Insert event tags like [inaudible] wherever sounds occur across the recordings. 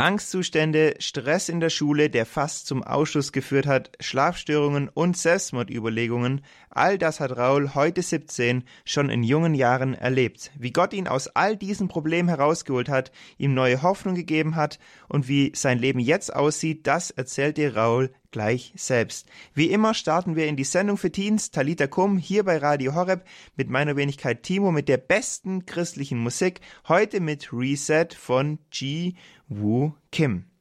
Angstzustände, Stress in der Schule, der fast zum Ausschuss geführt hat, Schlafstörungen und Selbstmordüberlegungen, all das hat Raul heute 17 schon in jungen Jahren erlebt. Wie Gott ihn aus all diesen Problemen herausgeholt hat, ihm neue Hoffnung gegeben hat und wie sein Leben jetzt aussieht, das erzählt dir Raul gleich selbst. Wie immer starten wir in die Sendung für Teens Talita Kum hier bei Radio Horeb mit meiner Wenigkeit Timo mit der besten christlichen Musik. Heute mit Reset von G. Woo Kim. [laughs]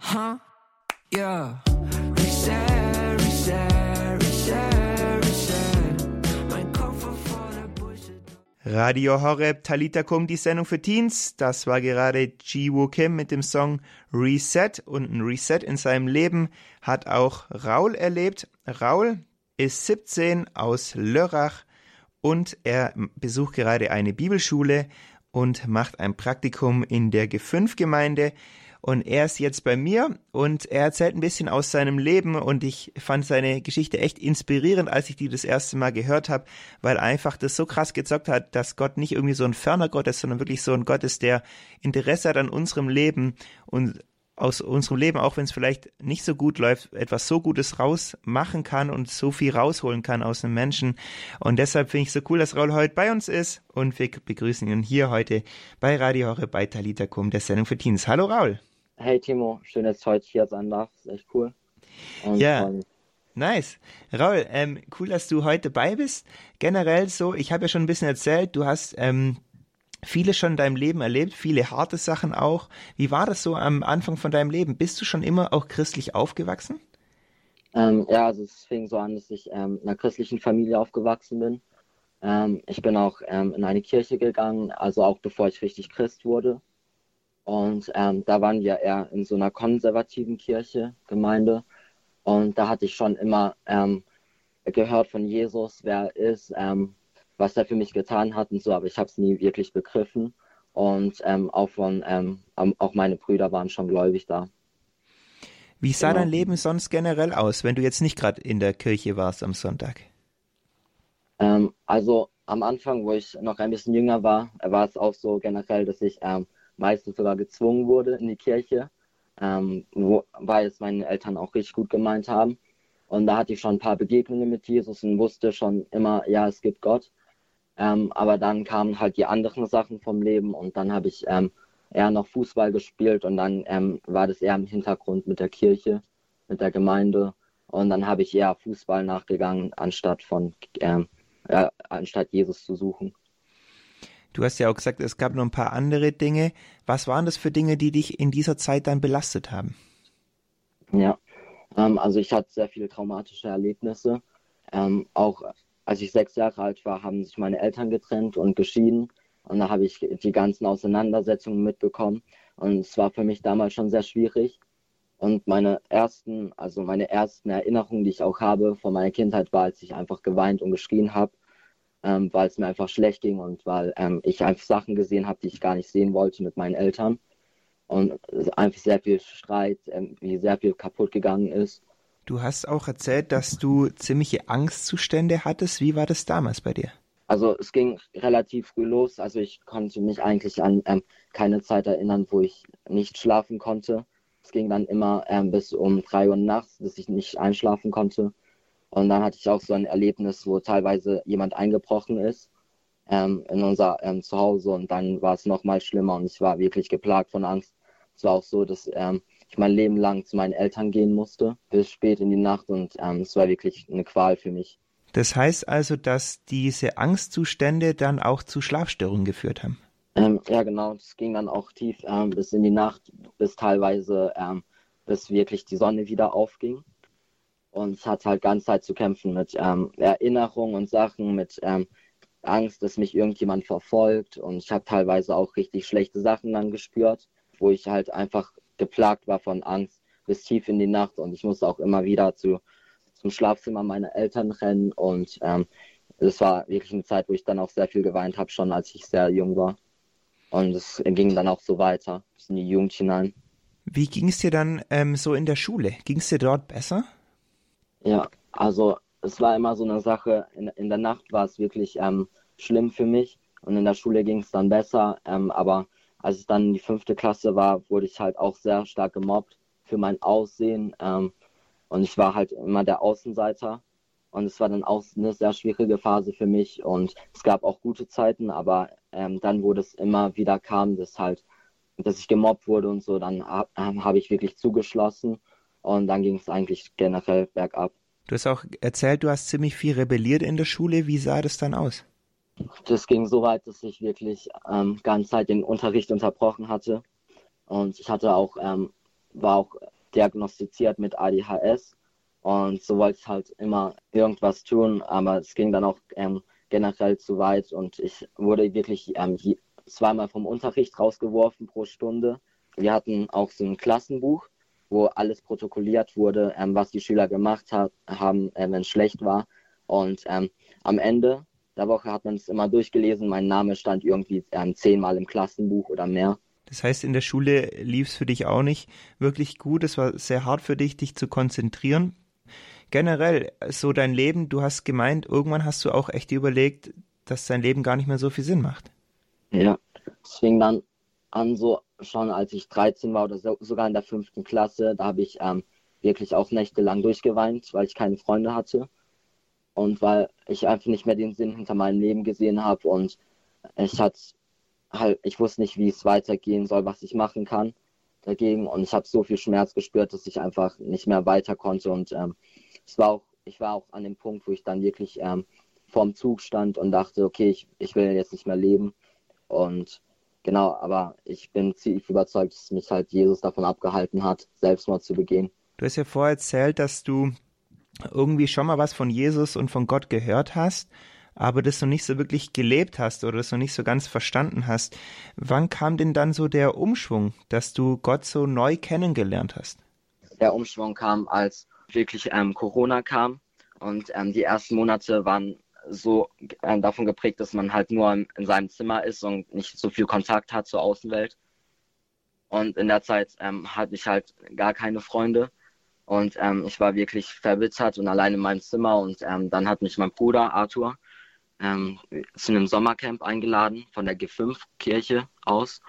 Huh? Yeah. Radio Horeb Talita Kum, die Sendung für Teens. Das war gerade Ji Woo Kim mit dem Song Reset und ein Reset in seinem Leben hat auch Raul erlebt. Raul ist 17 aus Lörrach und er besucht gerade eine Bibelschule und macht ein Praktikum in der G5-Gemeinde. Und er ist jetzt bei mir und er erzählt ein bisschen aus seinem Leben und ich fand seine Geschichte echt inspirierend, als ich die das erste Mal gehört habe, weil einfach das so krass gezockt hat, dass Gott nicht irgendwie so ein ferner Gott ist, sondern wirklich so ein Gott ist, der Interesse hat an unserem Leben und aus unserem Leben, auch wenn es vielleicht nicht so gut läuft, etwas so Gutes rausmachen kann und so viel rausholen kann aus einem Menschen. Und deshalb finde ich so cool, dass Raul heute bei uns ist und wir begrüßen ihn hier heute bei Radio Hore bei Talita Kum, der Sendung für Teens. Hallo Raul. Hey Timo, schön, dass ich heute hier sein darf. ist echt cool. Und Ja. Nice. Raul, ähm, cool, dass du heute dabei bist. Generell so, ich habe ja schon ein bisschen erzählt, du hast ähm, vieles schon in deinem Leben erlebt, viele harte Sachen auch. Wie war das so am Anfang von deinem Leben? Bist du schon immer auch christlich aufgewachsen? ähm, ja, also es fing so an, dass ich ähm, in einer christlichen Familie aufgewachsen bin. Ähm, ich bin auch ähm, in eine Kirche gegangen, also auch bevor ich richtig Christ wurde. Und ähm, da waren wir eher in so einer konservativen Kirche, Gemeinde. Und da hatte ich schon immer ähm, gehört von Jesus, wer er ist, was er für mich getan hat und so, aber ich habe es nie wirklich begriffen. Und ähm, auch von, ähm, auch meine Brüder waren schon gläubig da. Wie sah Genau. dein Leben sonst generell aus, wenn du jetzt nicht gerade in der Kirche warst am Sonntag? Ähm, also am Anfang, wo ich noch ein bisschen jünger war, war es auch so generell, dass ich ähm, meistens sogar gezwungen wurde in die Kirche, ähm, wo, weil es meine Eltern auch richtig gut gemeint haben. Und da hatte ich schon ein paar Begegnungen mit Jesus und wusste schon immer, ja, es gibt Gott. Ähm, aber dann kamen halt die anderen Sachen vom Leben und dann habe ich ähm, eher noch Fußball gespielt und dann ähm, war das eher im Hintergrund mit der Kirche, mit der Gemeinde. Und dann habe ich eher Fußball nachgegangen, anstatt von ähm, ja, anstatt Jesus zu suchen. Du hast ja auch gesagt, es gab noch ein paar andere Dinge. Was waren das für Dinge, die dich in dieser Zeit dann belastet haben? Ja, ähm, also ich hatte sehr viele traumatische Erlebnisse. Ähm, auch als ich sechs Jahre alt war, haben sich meine Eltern getrennt und geschieden. Und da habe ich die ganzen Auseinandersetzungen mitbekommen. Und es war für mich damals schon sehr schwierig. Und meine ersten, also meine ersten Erinnerungen, die ich auch habe von meiner Kindheit, war, als ich einfach geweint und geschrien habe, ähm, weil es mir einfach schlecht ging und weil ähm, ich einfach Sachen gesehen habe, die ich gar nicht sehen wollte mit meinen Eltern. Und einfach sehr viel Streit, ähm, wie sehr viel kaputt gegangen ist. Du hast auch erzählt, dass du ziemliche Angstzustände hattest. Wie war das damals bei dir? Also es ging relativ früh los. Also ich konnte mich eigentlich an ähm, keine Zeit erinnern, wo ich nicht schlafen konnte. Es ging dann immer ähm, bis um drei Uhr nachts, dass ich nicht einschlafen konnte. Und dann hatte ich auch so ein Erlebnis, wo teilweise jemand eingebrochen ist ähm, in unser ähm, Zuhause und dann war es noch mal schlimmer und ich war wirklich geplagt von Angst. Es war auch so, dass ähm, ich mein Leben lang zu meinen Eltern gehen musste, bis spät in die Nacht und ähm, es war wirklich eine Qual für mich. Das heißt also, dass diese Angstzustände dann auch zu Schlafstörungen geführt haben. Ähm, ja, genau. Es ging dann auch tief ähm, bis in die Nacht, bis teilweise, ähm, bis wirklich die Sonne wieder aufging. Und es hat halt ganz Zeit zu kämpfen mit ähm, Erinnerungen und Sachen, mit ähm, Angst, dass mich irgendjemand verfolgt. Und ich habe teilweise auch richtig schlechte Sachen dann gespürt, wo ich halt einfach geplagt war von Angst bis tief in die Nacht. Und ich musste auch immer wieder zu, zum Schlafzimmer meiner Eltern rennen. Und ähm, das war wirklich eine Zeit, wo ich dann auch sehr viel geweint habe, schon als ich sehr jung war. Und es ging dann auch so weiter, bis in die Jugend hinein. Wie ging es dir dann ähm, so in der Schule? Ging es dir dort besser? Ja, also es war immer so eine Sache, in, in der Nacht war es wirklich ähm, schlimm für mich. Und in der Schule ging es dann besser. Ähm, aber als es dann in die fünfte Klasse war, wurde ich halt auch sehr stark gemobbt für mein Aussehen. Ähm, und ich war halt immer der Außenseiter. Und es war dann auch eine sehr schwierige Phase für mich. Und es gab auch gute Zeiten, aber ähm, dann, wo das immer wieder kam, dass halt, dass ich gemobbt wurde und so, dann habe hab ich wirklich zugeschlossen. Und dann ging es eigentlich generell bergab. Du hast auch erzählt, du hast ziemlich viel rebelliert in der Schule. Wie sah das dann aus? Das ging so weit, dass ich wirklich ähm, ganze Zeit den Unterricht unterbrochen hatte. Und ich hatte auch, ähm, war auch diagnostiziert mit ADHS. Und so wollte ich halt immer irgendwas tun, aber es ging dann auch ähm, generell zu weit und ich wurde wirklich ähm, zweimal vom Unterricht rausgeworfen pro Stunde. Wir hatten auch so ein Klassenbuch wo alles protokolliert wurde, ähm, was die Schüler gemacht hat, haben, äh, wenn es schlecht war. Und ähm, am Ende der Woche hat man es immer durchgelesen. Mein Name stand irgendwie ähm, zehnmal im Klassenbuch oder mehr. Das heißt, in der Schule lief es für dich auch nicht wirklich gut. Es war sehr hart für dich, dich zu konzentrieren. Generell, so dein Leben, du hast gemeint, irgendwann hast du auch echt überlegt, dass dein Leben gar nicht mehr so viel Sinn macht. Ja, es fing dann an, so schon als ich 13 war oder so, sogar in der fünften Klasse. Da habe ich ähm, wirklich auch nächtelang durchgeweint, weil ich keine Freunde hatte und weil ich einfach nicht mehr den Sinn hinter meinem Leben gesehen habe und ich hatte halt, ich wusste nicht, wie es weitergehen soll, was ich machen kann dagegen und ich habe so viel Schmerz gespürt, dass ich einfach nicht mehr weiter konnte und ähm, es war auch, ich war auch an dem Punkt, wo ich dann wirklich ähm, vorm Zug stand und dachte, okay, ich, ich will jetzt nicht mehr leben und Genau, aber ich bin ziemlich überzeugt, dass mich halt Jesus davon abgehalten hat, Selbstmord zu begehen. Du hast ja vorher erzählt, dass du irgendwie schon mal was von Jesus und von Gott gehört hast, aber das noch nicht so wirklich gelebt hast oder das noch nicht so ganz verstanden hast. Wann kam denn dann so der Umschwung, dass du Gott so neu kennengelernt hast? Der Umschwung kam, als wirklich ähm, Corona kam und ähm, die ersten Monate waren so äh, davon geprägt, dass man halt nur in, in, seinem Zimmer ist und nicht so viel Kontakt hat zur Außenwelt. Und in der Zeit ähm, hatte ich halt gar keine Freunde. Und ähm, ich war wirklich verbittert und allein in meinem Zimmer. Und ähm, dann hat mich mein Bruder Arthur ähm, zu einem Sommercamp eingeladen von der G5-Kirche aus.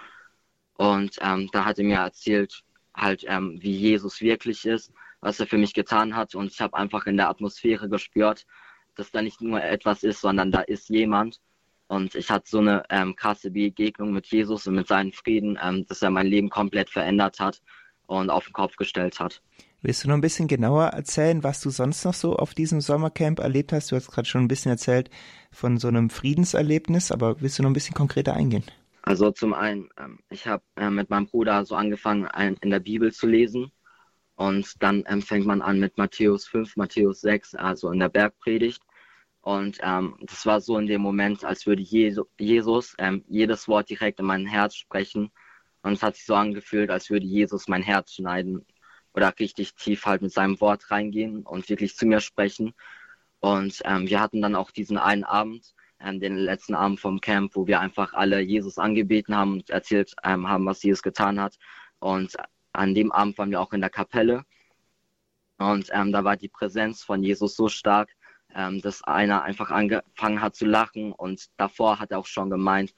Und ähm, da hat er mir erzählt, halt, ähm, wie Jesus wirklich ist, was er für mich getan hat. Und ich habe einfach in der Atmosphäre gespürt, dass da nicht nur etwas ist, sondern da ist jemand. Und ich hatte so eine ähm, krasse Begegnung mit Jesus und mit seinem Frieden, dass er mein Leben komplett verändert hat und auf den Kopf gestellt hat. Willst du noch ein bisschen genauer erzählen, was du sonst noch so auf diesem Sommercamp erlebt hast? Du hast gerade schon ein bisschen erzählt von so einem Friedenserlebnis, aber willst du noch ein bisschen konkreter eingehen? Also zum einen, ähm, ich habe äh, mit meinem Bruder so angefangen, in der Bibel zu lesen und dann ähm, fängt man an mit Matthäus 5, Matthäus 6, also in der Bergpredigt. Und ähm, das war so in dem Moment, als würde Jesus ähm, jedes Wort direkt in mein Herz sprechen. Und es hat sich so angefühlt, als würde Jesus mein Herz schneiden oder richtig tief halt mit seinem Wort reingehen und wirklich zu mir sprechen. Und ähm, wir hatten dann auch diesen einen Abend, ähm, den letzten Abend vom Camp, wo wir einfach alle Jesus angebeten haben und erzählt ähm, haben, was Jesus getan hat. Und an dem Abend waren wir auch in der Kapelle und ähm, da war die Präsenz von Jesus so stark, ähm, dass einer einfach angefangen hat zu lachen und davor hat er auch schon gemeint,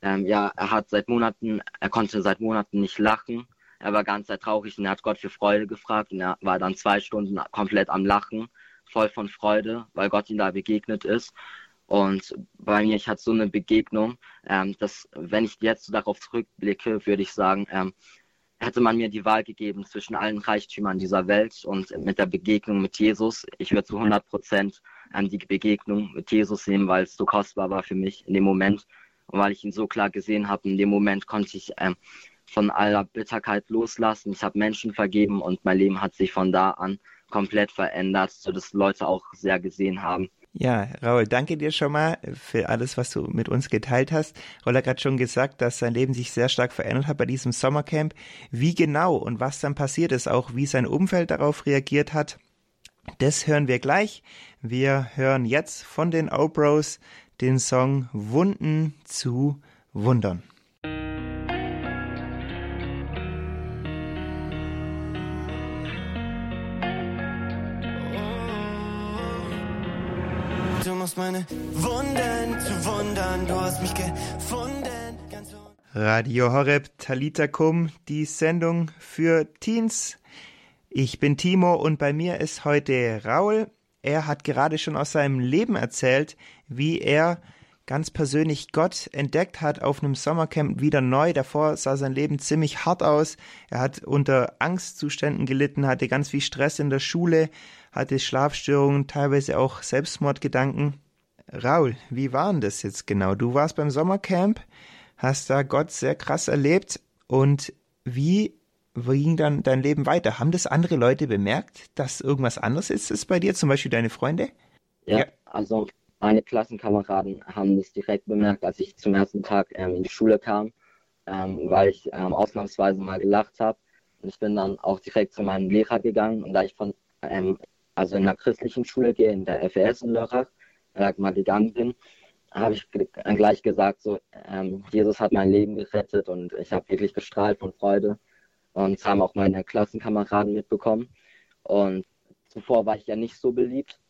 ähm, ja, er hat seit Monaten, er konnte seit Monaten nicht lachen. Er war ganz sehr traurig und er hat Gott für Freude gefragt und er war dann zwei Stunden komplett am Lachen, voll von Freude, weil Gott ihm da begegnet ist. Und bei mir, ich hatte so eine Begegnung, ähm, dass wenn ich jetzt darauf zurückblicke, würde ich sagen, ähm, hätte man mir die Wahl gegeben zwischen allen Reichtümern dieser Welt und mit der Begegnung mit Jesus, ich würde zu 100 Prozent ähm, die Begegnung mit Jesus nehmen, weil es so kostbar war für mich in dem Moment und weil ich ihn so klar gesehen habe. In dem Moment konnte ich ähm, von aller Bitterkeit loslassen. Ich habe Menschen vergeben und mein Leben hat sich von da an komplett verändert, sodass Leute auch sehr gesehen haben. Ja, Raul, danke dir schon mal für alles, was du mit uns geteilt hast. Raul hat gerade schon gesagt, dass sein Leben sich sehr stark verändert hat bei diesem Sommercamp. Wie genau und was dann passiert ist, auch wie sein Umfeld darauf reagiert hat, das hören wir gleich. Wir hören jetzt von den O-Bros den Song Wunden zu Wundern. Meine Wunden zu wundern. Du hast mich gefunden. Ganz Radio Horeb Talita Kum, die Sendung für Teens. Ich bin Timo und bei mir ist heute Raul. Er hat gerade schon aus seinem Leben erzählt, wie er ganz persönlich Gott entdeckt hat auf einem Sommercamp wieder neu. Davor sah sein Leben ziemlich hart aus. Er hat unter Angstzuständen gelitten, hatte ganz viel Stress in der Schule, hatte Schlafstörungen, teilweise auch Selbstmordgedanken. Raul, wie war denn das jetzt genau? Du warst beim Sommercamp, hast da Gott sehr krass erlebt und wie ging dann dein Leben weiter? Haben das andere Leute bemerkt, dass irgendwas anderes ist, ist bei dir, zum Beispiel deine Freunde? Ja, ja. also meine Klassenkameraden haben das direkt bemerkt, als ich zum ersten Tag ähm, in die Schule kam, ähm, weil ich ähm, ausnahmsweise mal gelacht habe. Und ich bin dann auch direkt zu meinem Lehrer gegangen und da ich von, ähm, also in einer christlichen Schule gehe, in der FES in Lörrach, da mal gegangen bin, habe ich gleich gesagt, so, ähm, Jesus hat mein Leben gerettet und ich habe wirklich gestrahlt von Freude. Und das haben auch meine Klassenkameraden mitbekommen. Und zuvor war ich ja nicht so beliebt.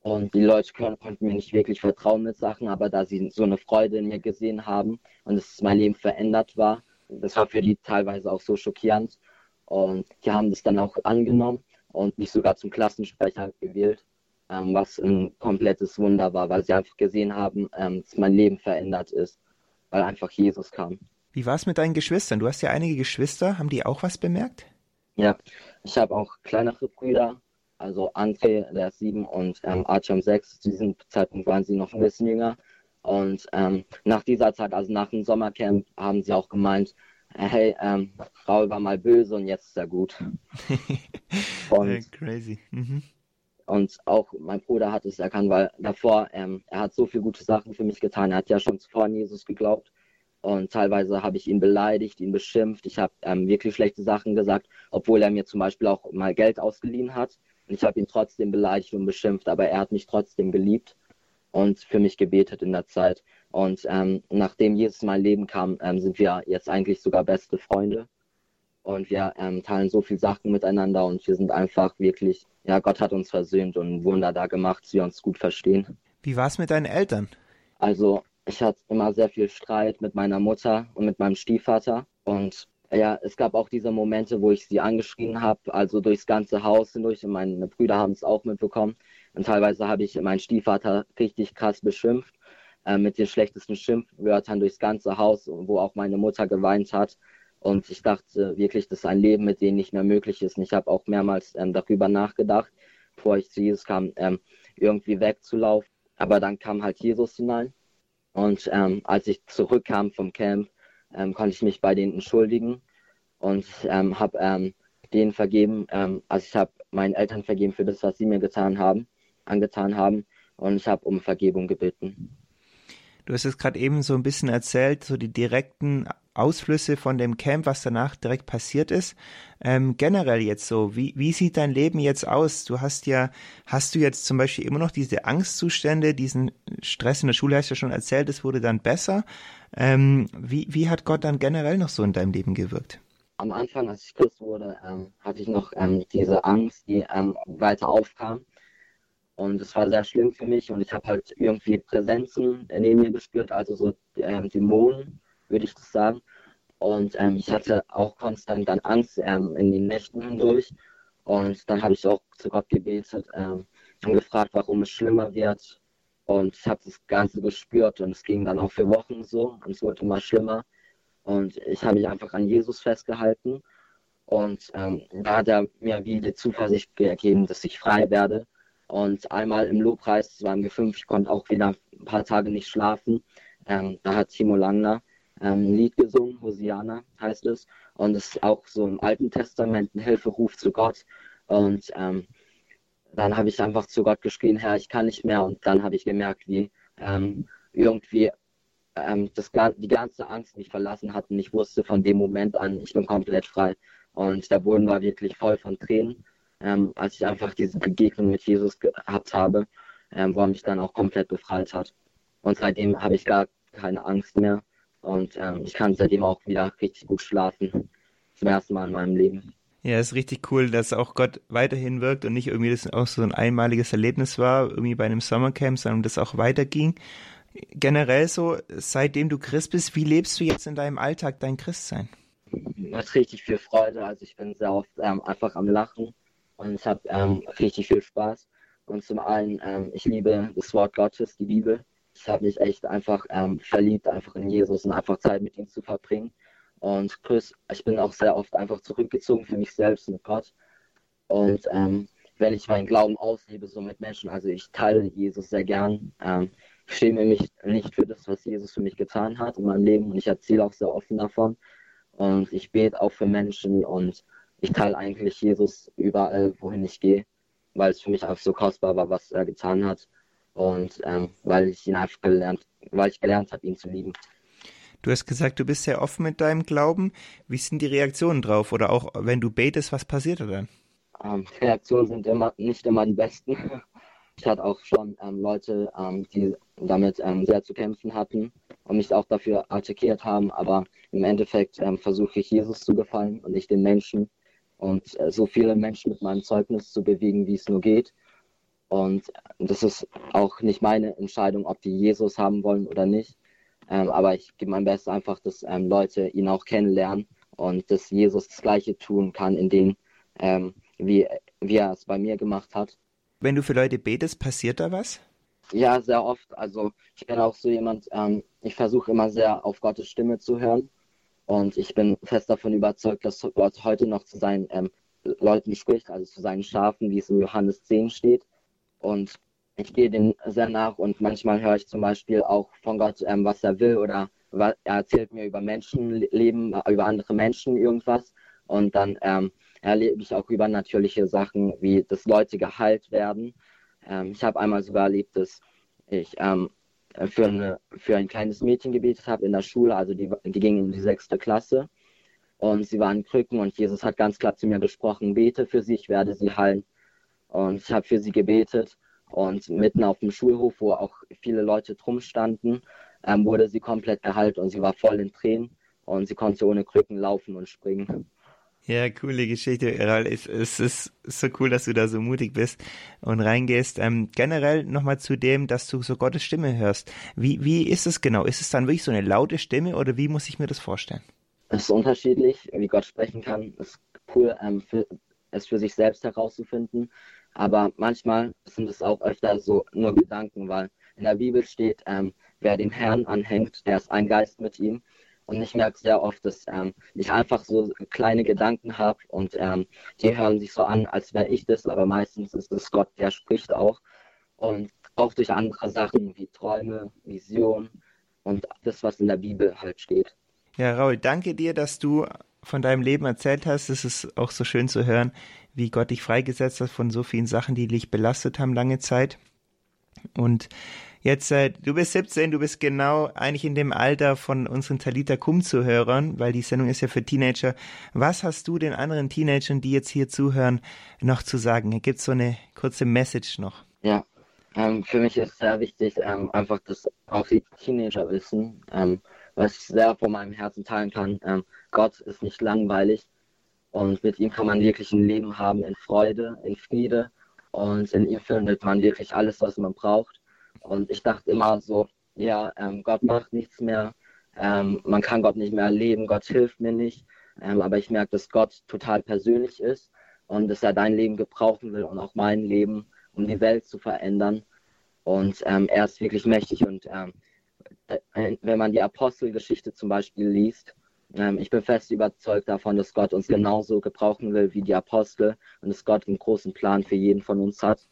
Und die Leute konnten mir nicht wirklich vertrauen mit Sachen, aber da sie so eine Freude in mir gesehen haben und es mein Leben verändert war, das war für die teilweise auch so schockierend. Und die haben das dann auch angenommen und mich sogar zum Klassensprecher gewählt, ähm, was ein komplettes Wunder war, weil sie einfach gesehen haben, ähm, dass mein Leben verändert ist, weil einfach Jesus kam. Wie war es mit deinen Geschwistern? Du hast ja einige Geschwister. Haben die auch was bemerkt? Ja, ich habe auch kleinere Brüder. Also André, der ist sieben, und ähm, Archam sechs. Zu diesem Zeitpunkt waren sie noch ein bisschen jünger. Und ähm, nach dieser Zeit, also nach dem Sommercamp, haben sie auch gemeint, hey, ähm, Raul war mal böse und jetzt ist er gut. [laughs] und, Crazy. Mhm. Und auch mein Bruder hat es erkannt, weil davor, ähm, er hat so viele gute Sachen für mich getan. Er hat ja schon zuvor an Jesus geglaubt. Und teilweise habe ich ihn beleidigt, ihn beschimpft. Ich habe ähm, wirklich schlechte Sachen gesagt, obwohl er mir zum Beispiel auch mal Geld ausgeliehen hat. Und ich habe ihn trotzdem beleidigt und beschimpft, aber er hat mich trotzdem geliebt und für mich gebetet in der Zeit. Und ähm, nachdem Jesus in mein Leben kam, ähm, sind wir jetzt eigentlich sogar beste Freunde. Und wir ähm, teilen so viele Sachen miteinander und wir sind einfach wirklich, ja, Gott hat uns versöhnt und ein Wunder da gemacht, dass wir uns gut verstehen. Wie war es mit deinen Eltern? Also ich hatte immer sehr viel Streit mit meiner Mutter und mit meinem Stiefvater. Und ja, es gab auch diese Momente, wo ich sie angeschrien habe, also durchs ganze Haus hindurch. Und meine Brüder haben es auch mitbekommen. Und teilweise habe ich meinen Stiefvater richtig krass beschimpft, äh, mit den schlechtesten Schimpfwörtern durchs ganze Haus, wo auch meine Mutter geweint hat. Und ich dachte wirklich, das ist ein Leben, mit dem nicht mehr möglich ist. Und ich habe auch mehrmals ähm, darüber nachgedacht, bevor ich zu Jesus kam, ähm, irgendwie wegzulaufen. Aber dann kam halt Jesus hinein und ähm, als ich zurückkam vom Camp, ähm, konnte ich mich bei denen entschuldigen und ähm, habe ähm, denen vergeben. Also ich habe meinen Eltern vergeben für das, was sie mir getan haben, angetan haben. Und ich habe um Vergebung gebeten. Du hast es gerade eben so ein bisschen erzählt, so die direkten Ausflüsse von dem Camp, was danach direkt passiert ist. Ähm, generell jetzt so, wie, wie sieht dein Leben jetzt aus? Du hast ja, hast du jetzt zum Beispiel immer noch diese Angstzustände, diesen Stress in der Schule, hast du ja schon erzählt, es wurde dann besser. Ähm, wie, wie hat Gott dann generell noch so in deinem Leben gewirkt? Am Anfang, als ich Christ wurde, ähm, hatte ich noch ähm, diese Angst, die ähm, weiter aufkam. Und es war sehr schlimm für mich und ich habe halt irgendwie Präsenzen neben mir gespürt, also so ähm, Dämonen würde ich das sagen. Und ähm, ich hatte auch konstant dann Angst ähm, in den Nächten hindurch. Und dann habe ich auch zu Gott gebetet ähm, und gefragt, warum es schlimmer wird. Und ich habe das Ganze gespürt und es ging dann auch für Wochen so und es wurde immer schlimmer. Und ich habe mich einfach an Jesus festgehalten. Und ähm, da hat er mir wie die Zuversicht gegeben, dass ich frei werde. Und einmal im Lobpreis, das waren wir fünf, ich konnte auch wieder ein paar Tage nicht schlafen. Ähm, da hat Timo Langner ähm, Lied gesungen, Hosiana heißt es. Und es ist auch so im Alten Testament ein Hilferuf zu Gott. Und ähm, dann habe ich einfach zu Gott geschrien, Herr, ich kann nicht mehr. Und dann habe ich gemerkt, wie ähm, irgendwie ähm, das, die ganze Angst mich verlassen hat. Und ich wusste von dem Moment an, ich bin komplett frei. Und der Boden war wirklich voll von Tränen, ähm, als ich einfach diese Begegnung mit Jesus gehabt habe, ähm, wo er mich dann auch komplett befreit hat. Und seitdem habe ich gar keine Angst mehr. Und ähm, ich kann seitdem auch wieder richtig gut schlafen. Zum ersten Mal in meinem Leben. Ja, ist richtig cool, dass auch Gott weiterhin wirkt und nicht irgendwie das auch so ein einmaliges Erlebnis war, irgendwie bei einem Sommercamp, sondern das auch weiterging. Generell so, seitdem du Christ bist, wie lebst du jetzt in deinem Alltag dein Christsein? Mit richtig viel Freude. Also ich bin sehr oft ähm, einfach am Lachen und ich habe ähm, richtig viel Spaß. Und zum einen, ähm, ich liebe das Wort Gottes, die Bibel. Ich habe mich echt einfach ähm, verliebt, einfach in Jesus und einfach Zeit mit ihm zu verbringen. Und plus, ich bin auch sehr oft einfach zurückgezogen für mich selbst mit Gott. Und ähm, wenn ich meinen Glauben auslebe, so mit Menschen, also ich teile Jesus sehr gern. Ähm, schäme mich nicht für das, was Jesus für mich getan hat in meinem Leben und ich erzähle auch sehr offen davon. Und ich bete auch für Menschen und ich teile eigentlich Jesus überall, wohin ich gehe, weil es für mich einfach so kostbar war, was er getan hat. Und ähm, weil ich ihn einfach gelernt, weil ich gelernt habe, ihn zu lieben. Du hast gesagt, du bist sehr offen mit deinem Glauben. Wie sind die Reaktionen drauf? Oder auch wenn du betest, was passiert da dann? Ähm, die Reaktionen sind immer nicht immer die besten. [laughs] Ich hatte auch schon ähm, Leute, ähm, die damit ähm, sehr zu kämpfen hatten und mich auch dafür attackiert haben. Aber im Endeffekt ähm, versuche ich Jesus zu gefallen und nicht den Menschen und äh, so viele Menschen mit meinem Zeugnis zu bewegen, wie es nur geht. Und das ist auch nicht meine Entscheidung, ob die Jesus haben wollen oder nicht. Ähm, aber ich gebe mein Bestes einfach, dass ähm, Leute ihn auch kennenlernen und dass Jesus das Gleiche tun kann, in denen, ähm, wie, wie er es bei mir gemacht hat. Wenn du für Leute betest, passiert da was? Ja, sehr oft. Also ich bin auch so jemand, ähm, ich versuche immer sehr auf Gottes Stimme zu hören. Und ich bin fest davon überzeugt, dass Gott heute noch zu seinen ähm, Leuten spricht, also zu seinen Schafen, wie es in Johannes 10 steht. Und ich gehe dem sehr nach und manchmal höre ich zum Beispiel auch von Gott, ähm, was er will oder er erzählt mir über Menschenleben, über andere Menschen irgendwas und dann ähm, erlebe ich auch übernatürliche Sachen, wie dass Leute geheilt werden. Ähm, ich habe einmal sogar erlebt, dass ich ähm, für, eine, für ein kleines Mädchen gebetet habe in der Schule, also die, die ging in die sechste Klasse und sie war in Krücken und Jesus hat ganz klar zu mir gesprochen, bete für sie, ich werde sie heilen. Und ich habe für sie gebetet und mitten auf dem Schulhof, wo auch viele Leute drum standen, ähm, wurde sie komplett geheilt und sie war voll in Tränen und sie konnte ohne Krücken laufen und springen. Ja, coole Geschichte. Es, es ist so cool, dass du da so mutig bist und reingehst. Ähm, generell nochmal zu dem, dass du so Gottes Stimme hörst. Wie, wie ist es genau? Ist es dann wirklich so eine laute Stimme oder wie muss ich mir das vorstellen? Es ist unterschiedlich, wie Gott sprechen kann. Es ist cool, ähm, für, es für sich selbst herauszufinden. Aber manchmal sind es auch öfter so nur Gedanken, weil in der Bibel steht, ähm, wer dem Herrn anhängt, der ist ein Geist mit ihm. Und ich merke sehr oft, dass ähm, ich einfach so kleine Gedanken habe und ähm, die hören sich so an, als wäre ich das, aber meistens ist es Gott, der spricht auch. Und auch durch andere Sachen wie Träume, Visionen und das, was in der Bibel halt steht. Ja, Raul, danke dir, dass du von deinem Leben erzählt hast. Es ist auch so schön zu hören, wie Gott dich freigesetzt hat von so vielen Sachen, die dich belastet haben lange Zeit. Und jetzt, äh, du bist 17, du bist genau eigentlich in dem Alter von unseren Talita Kum zuhörern, weil die Sendung ist ja für Teenager. Was hast du den anderen Teenagern, die jetzt hier zuhören, noch zu sagen? Gibt es so eine kurze Message noch? Ja, ähm, für mich ist sehr wichtig, ähm, einfach, dass auch die Teenager wissen, ähm, was ich sehr von meinem Herzen teilen kann. Gott ist nicht langweilig und mit ihm kann man wirklich ein Leben haben in Freude, in Friede und in ihm findet man wirklich alles, was man braucht. Und ich dachte immer so, ja, ähm, Gott macht nichts mehr, ähm, man kann Gott nicht mehr erleben, Gott hilft mir nicht. Ähm, aber ich merke, dass Gott total persönlich ist und dass er dein Leben gebrauchen will und auch mein Leben, um die Welt zu verändern. Und ähm, er ist wirklich mächtig und ähm, äh, wenn man die Apostelgeschichte zum Beispiel liest, ähm, ich bin fest überzeugt davon, dass Gott uns genauso gebrauchen will wie die Apostel und dass Gott einen großen Plan für jeden von uns hat.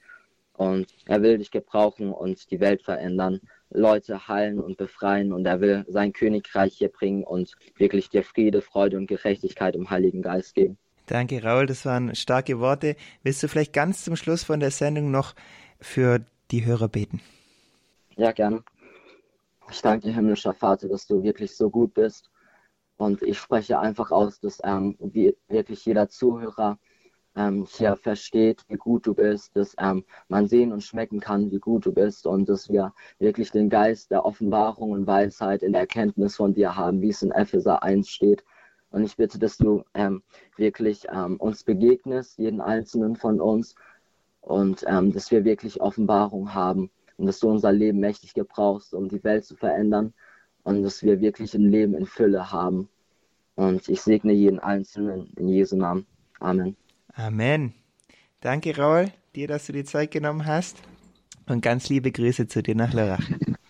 Und er will dich gebrauchen und die Welt verändern, Leute heilen und befreien und er will sein Königreich hier bringen und wirklich dir Friede, Freude und Gerechtigkeit im Heiligen Geist geben. Danke, Raul, das waren starke Worte. Willst du vielleicht ganz zum Schluss von der Sendung noch für die Hörer beten? Ja, gerne. Ich danke dir, himmlischer Vater, dass du wirklich so gut bist und ich spreche einfach aus, dass ähm, wirklich jeder Zuhörer ähm, hier versteht, wie gut du bist, dass ähm, man sehen und schmecken kann, wie gut du bist und dass wir wirklich den Geist der Offenbarung und Weisheit in der Erkenntnis von dir haben, wie es in Epheser 1 steht. Und ich bitte, dass du ähm, wirklich ähm, uns begegnest, jeden einzelnen von uns, und ähm, dass wir wirklich Offenbarung haben und dass du unser Leben mächtig gebrauchst, um die Welt zu verändern und dass wir wirklich ein Leben in Fülle haben. Und ich segne jeden Einzelnen in Jesu Namen. Amen. Amen. Danke, Raul, dir, dass du die Zeit genommen hast. Und ganz liebe Grüße zu dir nach Lörrach.